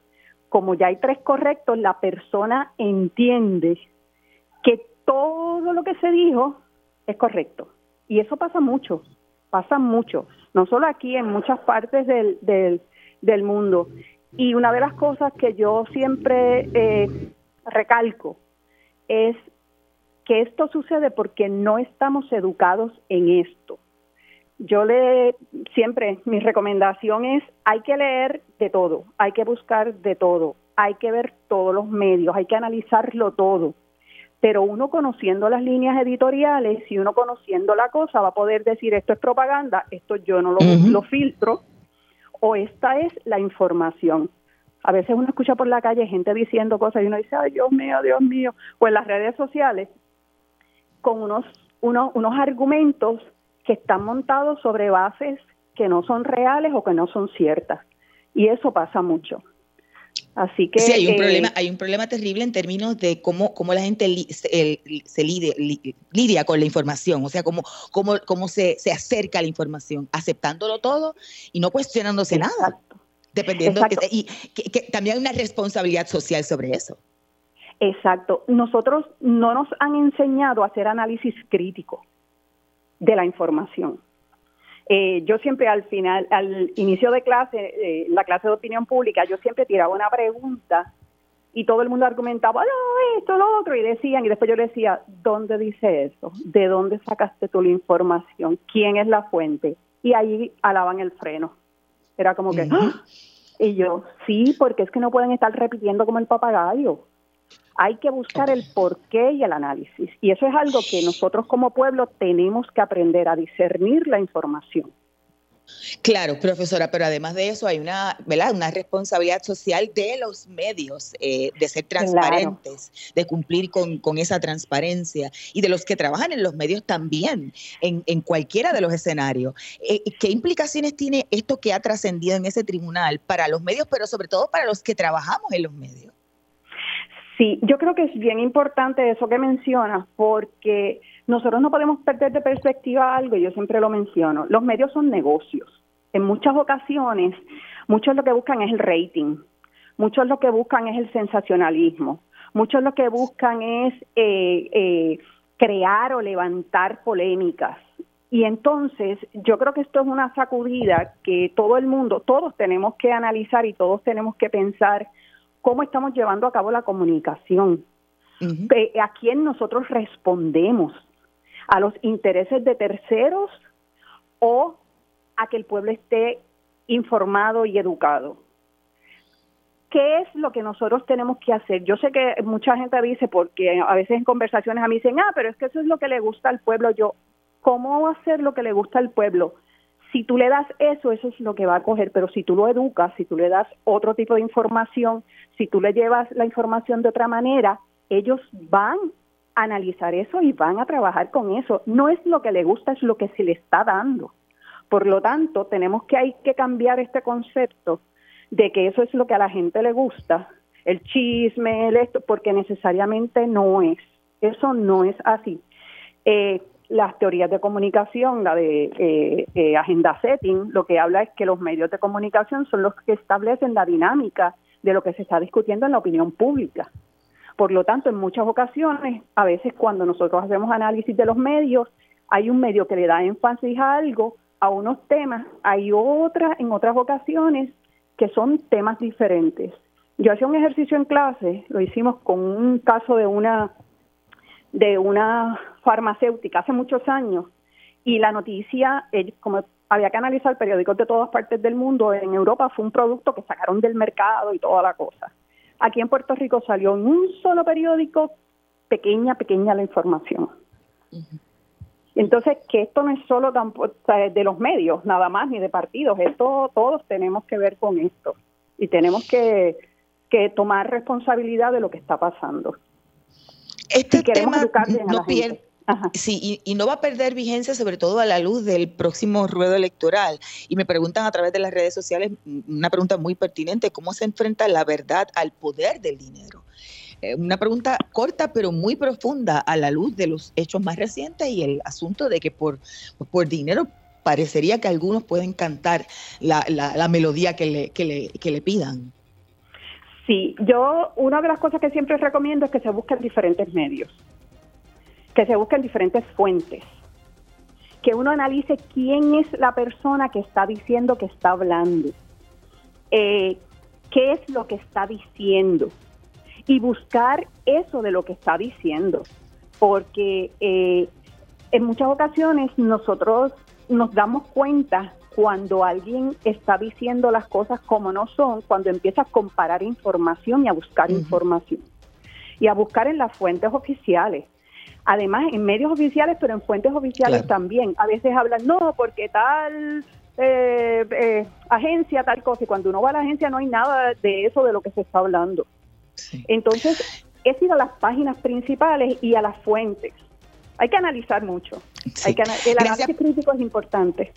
Como ya hay tres correctos, la persona entiende que todo lo que se dijo es correcto. Y eso pasa mucho, pasa mucho, no solo aquí, en muchas partes del, del, mundo. Y una de las cosas que yo siempre eh, recalco es que esto sucede porque no estamos educados en esto. Yo le siempre mi recomendación es hay que leer de todo, hay que buscar de todo, hay que ver todos los medios, hay que analizarlo todo pero uno conociendo las líneas editoriales y uno conociendo la cosa va a poder decir esto es propaganda, esto yo no lo, filtro, o esta es la información. A veces uno escucha por la calle gente diciendo cosas y uno dice, ay Dios mío, Dios mío, o en las redes sociales con unos, unos, unos argumentos que están montados sobre bases que no son reales o que no son ciertas. Y eso pasa mucho. Así que sí, hay un problema, eh, hay un problema terrible en términos de cómo, cómo la gente se, lidia, con la información, o sea, cómo, cómo, cómo se, se, acerca a la información, aceptándolo todo y no cuestionándose nada. Dependiendo y que, también hay una responsabilidad social sobre eso. Exacto. Nosotros no nos han enseñado a hacer análisis crítico de la información. Eh, yo siempre al final, al inicio de clase, eh, la clase de opinión pública, yo siempre tiraba una pregunta y todo el mundo argumentaba, no, esto, lo otro, y decían, y después yo le decía, ¿dónde dice eso? ¿De dónde sacaste tú la información? ¿Quién es la fuente? Y ahí alaban el freno. Era como que, ¡Ah! y yo, sí, porque es que no pueden estar repitiendo como el papagayo. Hay que buscar el porqué y el análisis. Y eso es algo que nosotros como pueblo tenemos que aprender a discernir la información. Claro, profesora, pero además de eso hay una, ¿verdad? una responsabilidad social de los medios eh, de ser transparentes, de cumplir con, esa transparencia y de los que trabajan en los medios también, en, cualquiera de los escenarios. Eh, ¿Qué implicaciones tiene esto que ha trascendido en ese tribunal para los medios, pero sobre todo para los que trabajamos en los medios? Sí, yo creo que es bien importante eso que mencionas, porque nosotros no podemos perder de perspectiva algo, yo siempre lo menciono, los medios son negocios. En muchas ocasiones, muchos lo que buscan es el rating, muchos lo que buscan es el sensacionalismo, muchos lo que buscan es eh, eh, crear o levantar polémicas. Y entonces yo creo que esto es una sacudida que todo el mundo, todos tenemos que analizar y todos tenemos que pensar cómo estamos llevando a cabo la comunicación, eh, a quién nosotros respondemos, a los intereses de terceros o a que el pueblo esté informado y educado. ¿Qué es lo que nosotros tenemos que hacer? Yo sé que mucha gente dice, porque a veces en conversaciones a mí dicen, ah, pero es que eso es lo que le gusta al pueblo. Yo, ¿cómo hacer lo que le gusta al pueblo? Si tú le das eso, eso es lo que va a coger, pero si tú lo educas, si tú le das otro tipo de información, si tú le llevas la información de otra manera, ellos van a analizar eso y van a trabajar con eso. No es lo que le gusta, es lo que se le está dando. Por lo tanto, tenemos que hay que cambiar este concepto de que eso es lo que a la gente le gusta, el chisme, el esto, porque necesariamente no es. Eso no es así. Eh, las teorías de comunicación, la de eh, eh, agenda setting, lo que habla es que los medios de comunicación son los que establecen la dinámica de lo que se está discutiendo en la opinión pública. Por lo tanto, en muchas ocasiones, a veces cuando nosotros hacemos análisis de los medios, hay un medio que le da énfasis a algo, a unos temas, hay otras, en otras ocasiones, que son temas diferentes. Yo hacía un ejercicio en clase, lo hicimos con un caso de una de una farmacéutica hace muchos años y la noticia, como había que analizar periódicos de todas partes del mundo, en Europa fue un producto que sacaron del mercado y toda la cosa. Aquí en Puerto Rico salió en un solo periódico pequeña, pequeña la información. Entonces, que esto no es solo de los medios, nada más, ni de partidos, esto todos tenemos que ver con esto y tenemos que, que tomar responsabilidad de lo que está pasando. Este tema no pierde, Sí, y, no va a perder vigencia, sobre todo a la luz del próximo ruedo electoral. Y me preguntan a través de las redes sociales una pregunta muy pertinente, ¿cómo se enfrenta la verdad al poder del dinero? Eh, una pregunta corta pero muy profunda a la luz de los hechos más recientes y el asunto de que por, por dinero parecería que algunos pueden cantar la, la, melodía que le, que, le, que le pidan. Sí, yo una de las cosas que siempre recomiendo es que se busquen diferentes medios, que se busquen diferentes fuentes, que uno analice quién es la persona que está diciendo que está hablando, eh, qué es lo que está diciendo y buscar eso de lo que está diciendo, porque eh, en muchas ocasiones nosotros nos damos cuenta cuando alguien está diciendo las cosas como no son, cuando empieza a comparar información y a buscar información. Y a buscar en las fuentes oficiales. Además, en medios oficiales, pero en fuentes oficiales también. A veces hablan, no, porque tal eh, eh, agencia, tal cosa. Y cuando uno va a la agencia no hay nada de eso de lo que se está hablando. Entonces, es ir a las páginas principales y a las fuentes. Hay que analizar mucho. Hay que, el análisis crítico es importante.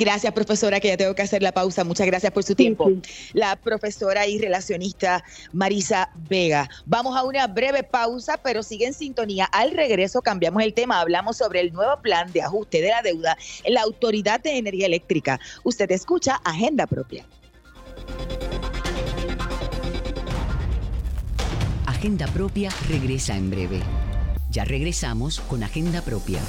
Gracias, profesora, que ya tengo que hacer la pausa. Muchas gracias por su tiempo. La profesora y relacionista Marisa Vega. Vamos a una breve pausa, pero sigue en sintonía. Al regreso cambiamos el tema. Hablamos sobre el nuevo plan de ajuste de la deuda en la Autoridad de Energía Eléctrica. Usted escucha Agenda Propia. Agenda Propia regresa en breve. Ya regresamos con Agenda Propia.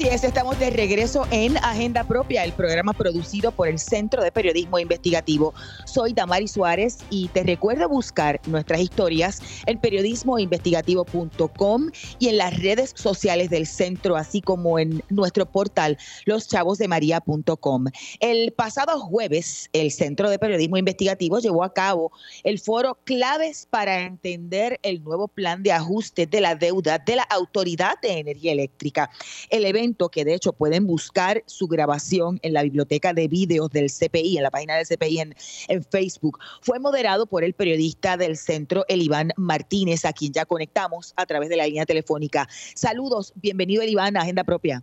Así es, estamos de regreso en Agenda Propia, el programa producido por el Centro de Periodismo Investigativo. Soy Damari Suárez y te recuerdo buscar nuestras historias en periodismoinvestigativo.com y en las redes sociales del centro, así como en nuestro portal loschavosdemaria.com. El pasado jueves, el Centro de Periodismo Investigativo llevó a cabo el foro Claves para entender el nuevo plan de ajuste de la deuda de la Autoridad de Energía Eléctrica. El evento que de hecho pueden buscar su grabación en la biblioteca de videos del CPI, en la página del CPI en, en Facebook. Fue moderado por el periodista del centro, Eliván Martínez, a quien ya conectamos a través de la línea telefónica. Saludos, bienvenido Eliván a Agenda Propia.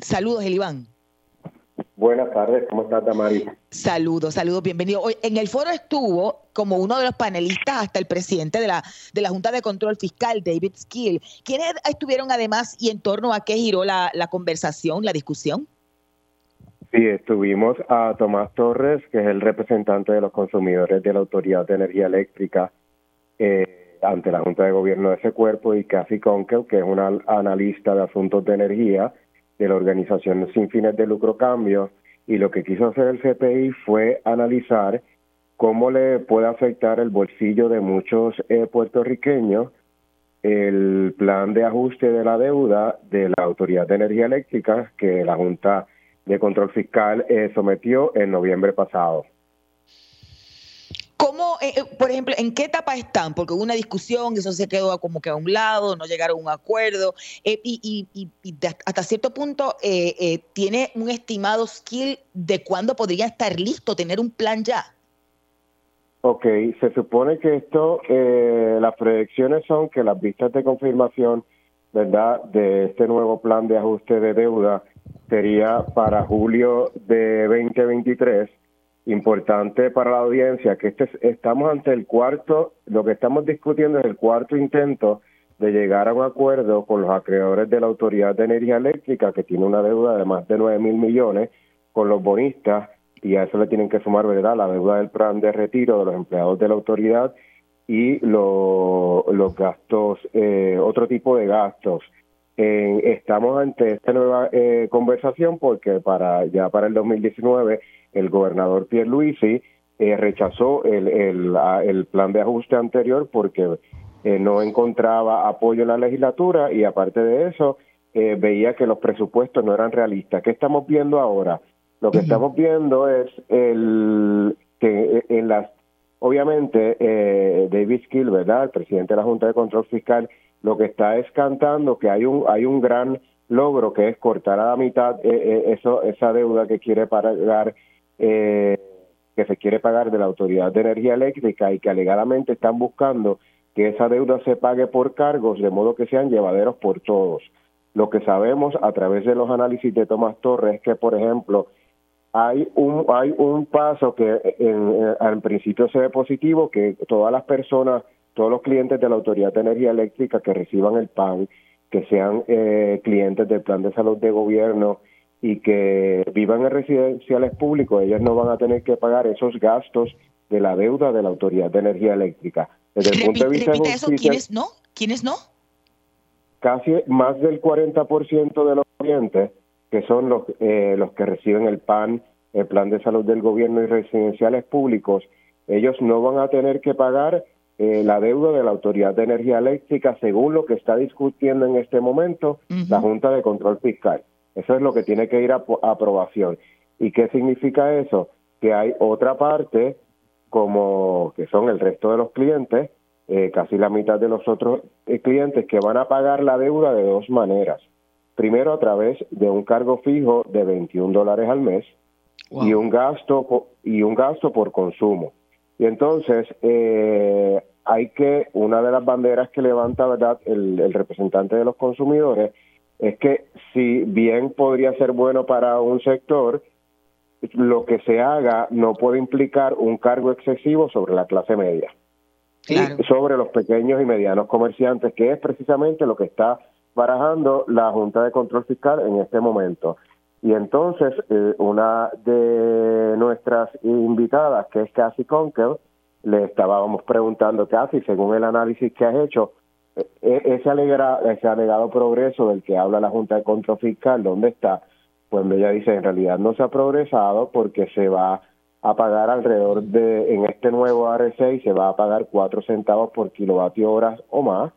Saludos, Eliván. Buenas tardes, ¿cómo estás, Damari? Saludos, saludos, bienvenido. Hoy en el foro estuvo como uno de los panelistas hasta el presidente de la, de la Junta de Control Fiscal, David Skill. ¿Quiénes estuvieron además y en torno a qué giró la, conversación, la discusión? Sí, estuvimos a Tomás Torres, que es el representante de los consumidores de la Autoridad de Energía Eléctrica eh, ante la Junta de Gobierno de ese cuerpo, y Cathy Conkel, que es una analista de asuntos de energía de la organización sin fines de lucro Cambio y lo que quiso hacer el CPI fue analizar cómo le puede afectar el bolsillo de muchos eh, puertorriqueños el plan de ajuste de la deuda de la Autoridad de Energía Eléctrica que la Junta de Control Fiscal eh, sometió en noviembre pasado. ¿Cómo, eh, eh, por ejemplo, en qué etapa están? Porque hubo una discusión, eso se quedó como que a un lado, no llegaron a un acuerdo, eh, y, hasta cierto punto tiene un estimado skill de cuándo podría estar listo, tener un plan ya. Ok, se supone que esto, las proyecciones son que las vistas de confirmación, ¿verdad?, de este nuevo plan de ajuste de deuda sería para julio de 2023 importante para la audiencia que este, estamos ante el cuarto, lo que estamos discutiendo es el cuarto intento de llegar a un acuerdo con los acreedores de la Autoridad de Energía Eléctrica, que tiene una deuda de más de 9 mil millones, con los bonistas, y a eso le tienen que sumar, ¿verdad?, la deuda del plan de retiro de los empleados de la autoridad y los gastos, eh, otro tipo de gastos. Estamos ante esta nueva eh, conversación porque para ya para el 2019 el gobernador Pierluisi eh, rechazó el, el, plan de ajuste anterior porque eh, no encontraba apoyo en la legislatura y aparte de eso eh, veía que los presupuestos no eran realistas. ¿Qué estamos viendo ahora? Lo que estamos viendo es el que en las obviamente David Skill, ¿verdad? El presidente de la Junta de Control Fiscal, lo que está es cantando que hay un hay un gran logro que es cortar a la mitad eso esa deuda que quiere pagar eh, que se quiere pagar de la Autoridad de Energía Eléctrica y que alegadamente están buscando que esa deuda se pague por cargos, de modo que sean llevaderos por todos. Lo que sabemos a través de los análisis de Tomás Torres es que, por ejemplo, hay un hay un paso que en, en, principio se ve positivo, que todas las personas, todos los clientes de la Autoridad de Energía Eléctrica que reciban el PAN, que sean eh, clientes del Plan de Salud de Gobierno y que vivan en residenciales públicos, ellos no van a tener que pagar esos gastos de la deuda de la Autoridad de Energía Eléctrica. Desde el punto de vista eso, ¿quiénes no? ¿Quiénes no? Casi más del 40% de los clientes, que son los, eh, los que reciben el PAN, el Plan de Salud del Gobierno y residenciales públicos, ellos no van a tener que pagar eh, la deuda de la Autoridad de Energía Eléctrica según lo que está discutiendo en este momento la Junta de Control Fiscal. Eso es lo que tiene que ir a, aprobación. ¿Y qué significa eso? Que hay otra parte, como que son el resto de los clientes, eh, casi la mitad de los otros eh, clientes, que van a pagar la deuda de dos maneras. Primero, a través de un cargo fijo de 21 dólares al mes y un gasto y un gasto por consumo. Y entonces, eh, hay que, una de las banderas que levanta, ¿verdad?, el, el representante de los consumidores, es que si bien podría ser bueno para un sector, lo que se haga no puede implicar un cargo excesivo sobre la clase media y sobre los pequeños y medianos comerciantes, que es precisamente lo que está barajando la Junta de Control Fiscal en este momento. Y entonces, eh, una de nuestras invitadas, que es Cassie Conkel, le estábamos preguntando, Cassie, según el análisis que has hecho, e, e, ese, ese alegado progreso del que habla la Junta de Control Fiscal, ¿dónde está? Pues ella dice, en realidad no se ha progresado porque se va a pagar alrededor de, en este nuevo RSI se va a pagar cuatro centavos por kilovatio hora o más,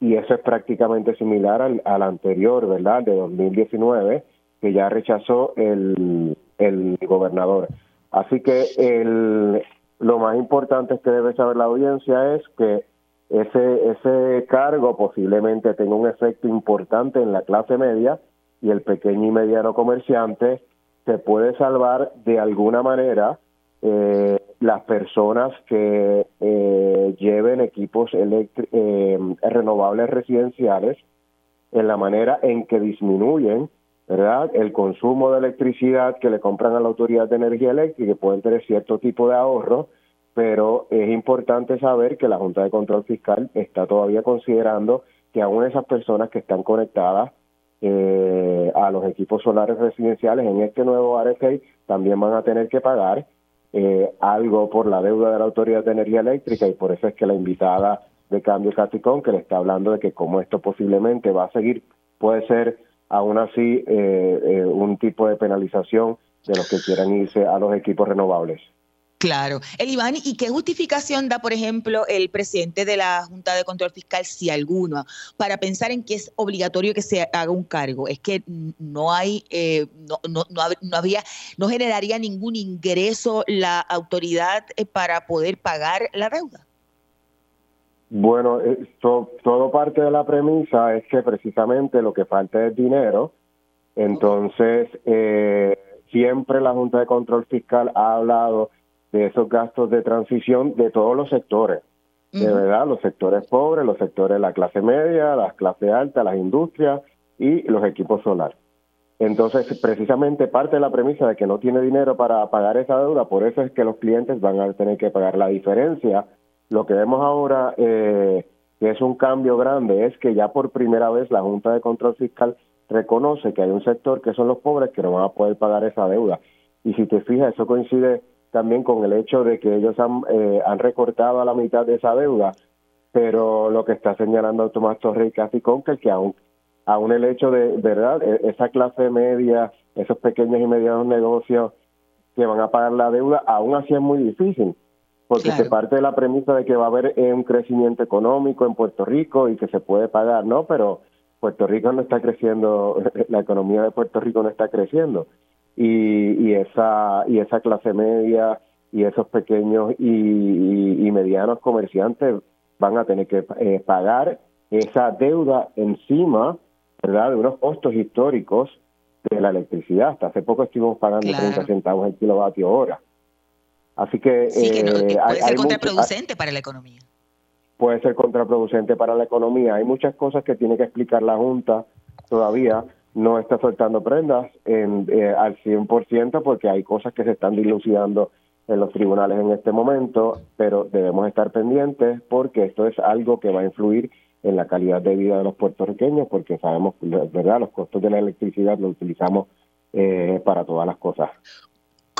y eso es prácticamente similar al, al anterior, ¿verdad?, de 2019, que ya rechazó el, el gobernador. Así que el, lo más importante que debe saber la audiencia es que ese, ese cargo posiblemente tenga un efecto importante en la clase media y el pequeño y mediano comerciante se puede salvar de alguna manera eh, las personas que eh, lleven equipos eh, renovables residenciales en la manera en que disminuyen ¿verdad? el consumo de electricidad que le compran a la autoridad de energía eléctrica, que pueden tener cierto tipo de ahorro, pero es importante saber que la Junta de Control Fiscal está todavía considerando que aún esas personas que están conectadas eh, a los equipos solares residenciales en este nuevo RFA también van a tener que pagar eh, algo por la deuda de la Autoridad de Energía Eléctrica y por eso es que la invitada de Cambio Caticón, que le está hablando de que como esto posiblemente va a seguir, puede ser aún así eh, un tipo de penalización de los que quieran irse a los equipos renovables. Claro. El Iván, ¿y qué justificación da, por ejemplo, el presidente de la Junta de Control Fiscal, si alguna, para pensar en que es obligatorio que se haga un cargo? Es que no hay, eh, no, no, no, había, no generaría ningún ingreso la autoridad eh, para poder pagar la deuda. Bueno, esto, todo parte de la premisa es que precisamente lo que falta es dinero. Entonces, eh, siempre la Junta de Control Fiscal ha hablado de esos gastos de transición de todos los sectores, de verdad, los sectores pobres, los sectores de la clase media, las clases altas, las industrias y los equipos solares. Entonces, precisamente parte de la premisa de que no tiene dinero para pagar esa deuda, por eso es que los clientes van a tener que pagar la diferencia. Lo que vemos ahora, eh, que es un cambio grande, es que ya por primera vez la Junta de Control Fiscal reconoce que hay un sector que son los pobres que no van a poder pagar esa deuda. Y si te fijas, eso coincide también con el hecho de que ellos han, eh, han recortado a la mitad de esa deuda, pero lo que está señalando Tomás Torre y Casi que aún, aún el hecho de, ¿verdad?, e, esa clase media, esos pequeños y medianos negocios que van a pagar la deuda, aún así es muy difícil, porque se parte de la premisa de que va a haber eh, un crecimiento económico en Puerto Rico y que se puede pagar, ¿no? Pero Puerto Rico no está creciendo, la economía de Puerto Rico no está creciendo y, esa y esa clase media y esos pequeños y, medianos comerciantes van a tener que eh, pagar esa deuda encima, ¿verdad?, de unos costos históricos de la electricidad. Hasta hace poco estuvimos pagando 30 centavos el kilovatio hora. Así que, eh, puede ser contraproducente para la economía. Puede ser contraproducente para la economía. Hay muchas cosas que tiene que explicar la Junta todavía no está soltando prendas en, eh, al 100% porque hay cosas que se están dilucidando en los tribunales en este momento, pero debemos estar pendientes porque esto es algo que va a influir en la calidad de vida de los puertorriqueños porque sabemos, ¿verdad?, los costos de la electricidad los utilizamos eh, para todas las cosas.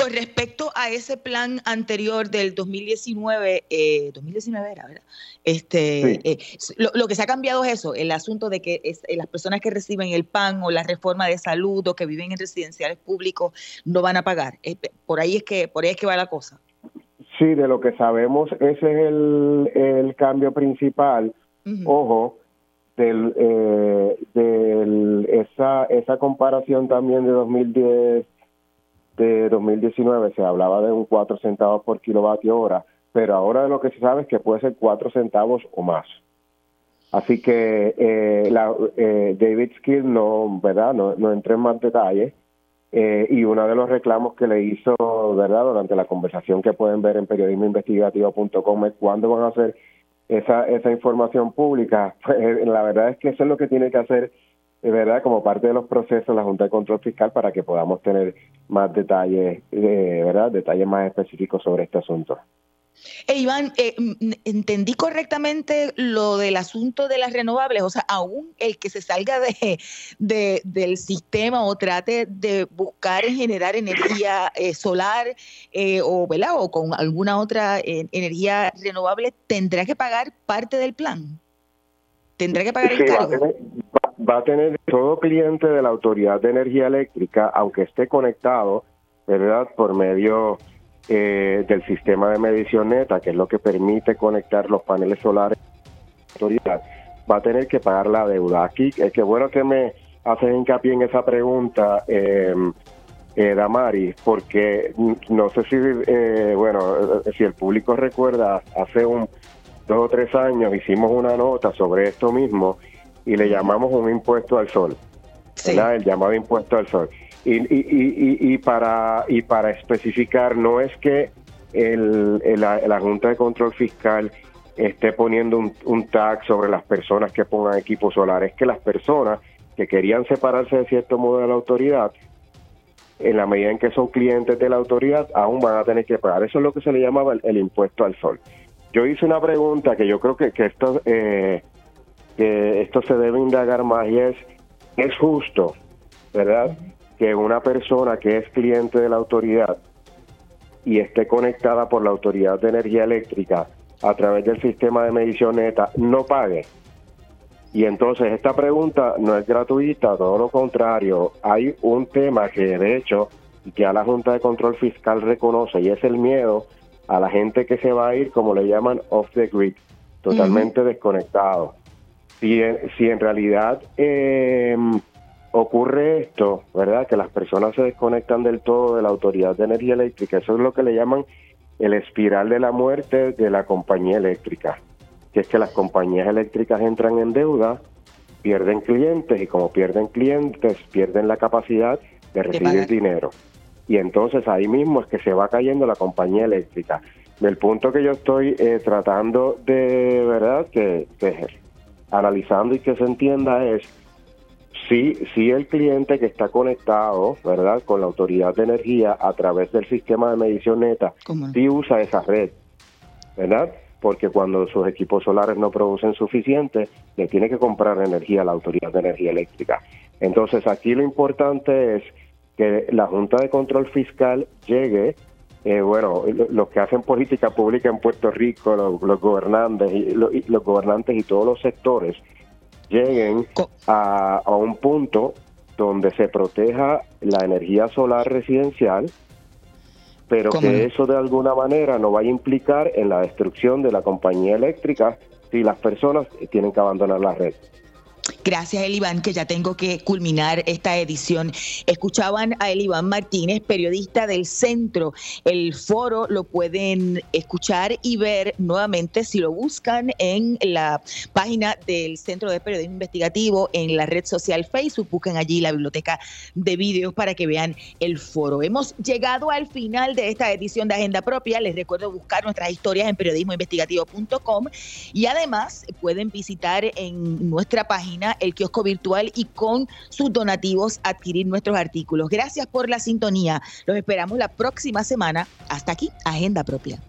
Con respecto a ese plan anterior del 2019, 2019 eh, era, ¿verdad? Este, eh, lo, que se ha cambiado es eso, el asunto de que eh, las personas que reciben el PAN o la reforma de salud o que viven en residenciales públicos no van a pagar. por ahí es que por ahí es que va la cosa. Sí, de lo que sabemos ese es el, cambio principal. Ojo, del, del, esa, esa comparación también de 2010 de 2019 se hablaba de un 4 centavos por kilovatio hora, pero ahora lo que se sabe es que puede ser 4 centavos o más. Así que eh, la, eh, David Skill no, ¿verdad? No, no entré en más detalles, eh, y uno de los reclamos que le hizo, ¿verdad?, durante la conversación que pueden ver en periodismoinvestigativo.com es cuándo van a hacer esa, esa información pública. Pues, la verdad es que eso es lo que tiene que hacer, ¿verdad?, como parte de los procesos la Junta de Control Fiscal para que podamos tener más detalles, eh, ¿verdad?, detalles más específicos sobre este asunto. Eh, Iván, eh, ¿entendí correctamente lo del asunto de las renovables? O sea, aún el que se salga de, del sistema o trate de buscar y generar energía eh, solar o, o con alguna otra energía renovable, ¿tendrá que pagar parte del plan? ¿Tendrá que pagar el cargo? va a tener todo cliente de la Autoridad de Energía Eléctrica, aunque esté conectado, ¿verdad? Por medio eh, del sistema de medición neta, que es lo que permite conectar los paneles solares, va a tener que pagar la deuda. Aquí es que bueno que me haces hincapié en esa pregunta, eh, eh, Damari, porque no sé si, eh, bueno, si el público recuerda, hace un dos o tres años hicimos una nota sobre esto mismo y le llamamos un impuesto al sol, el llamado impuesto al sol. Y, y, y, para, y para especificar, no es que el, la, Junta de Control Fiscal esté poniendo un, un tag sobre las personas que pongan equipos solares, es que las personas que querían separarse de cierto modo de la autoridad, en la medida en que son clientes de la autoridad, aún van a tener que pagar. Eso es lo que se le llamaba el, impuesto al sol. Yo hice una pregunta que yo creo que, que esto eh, que esto se debe indagar más y es, ¿es justo, verdad? que una persona que es cliente de la autoridad y esté conectada por la Autoridad de Energía Eléctrica a través del sistema de medición neta no pague. Y entonces esta pregunta no es gratuita, todo lo contrario, hay un tema que de hecho ya la Junta de Control Fiscal reconoce y es el miedo a la gente que se va a ir, como le llaman, off the grid, totalmente desconectado. Si, si en realidad eh, ocurre esto, ¿verdad? Que las personas se desconectan del todo de la Autoridad de Energía Eléctrica. Eso es lo que le llaman el espiral de la muerte de la compañía eléctrica, que es que las compañías eléctricas entran en deuda, pierden clientes y como pierden clientes, pierden la capacidad de recibir dinero. Y entonces ahí mismo es que se va cayendo la compañía eléctrica. Del punto que yo estoy eh, tratando de, ¿verdad?, que, que analizando y que se entienda es Sí, sí el cliente que está conectado, ¿verdad?, con la autoridad de energía a través del sistema de medición neta, sí usa esa red, ¿verdad? Porque cuando sus equipos solares no producen suficiente, le tiene que comprar energía a la autoridad de energía eléctrica. Entonces aquí lo importante es que la Junta de Control Fiscal llegue eh, bueno, los que hacen política pública en Puerto Rico, los, gobernantes y los, gobernantes y todos los sectores lleguen a, un punto donde se proteja la energía solar residencial, pero que eso de alguna manera no vaya a implicar en la destrucción de la compañía eléctrica si las personas tienen que abandonar la red. Gracias, Eliván, que ya tengo que culminar esta edición. Escuchaban a Eliván Martínez, periodista del Centro. El foro lo pueden escuchar y ver nuevamente si lo buscan en la página del Centro de Periodismo Investigativo, en la red social Facebook. Busquen allí la biblioteca de vídeos para que vean el foro. Hemos llegado al final de esta edición de Agenda Propia. Les recuerdo buscar nuestras historias en periodismoinvestigativo.com y además pueden visitar en nuestra página el kiosco virtual y con sus donativos adquirir nuestros artículos. Gracias por la sintonía. Los esperamos la próxima semana. Hasta aquí, Agenda Propia.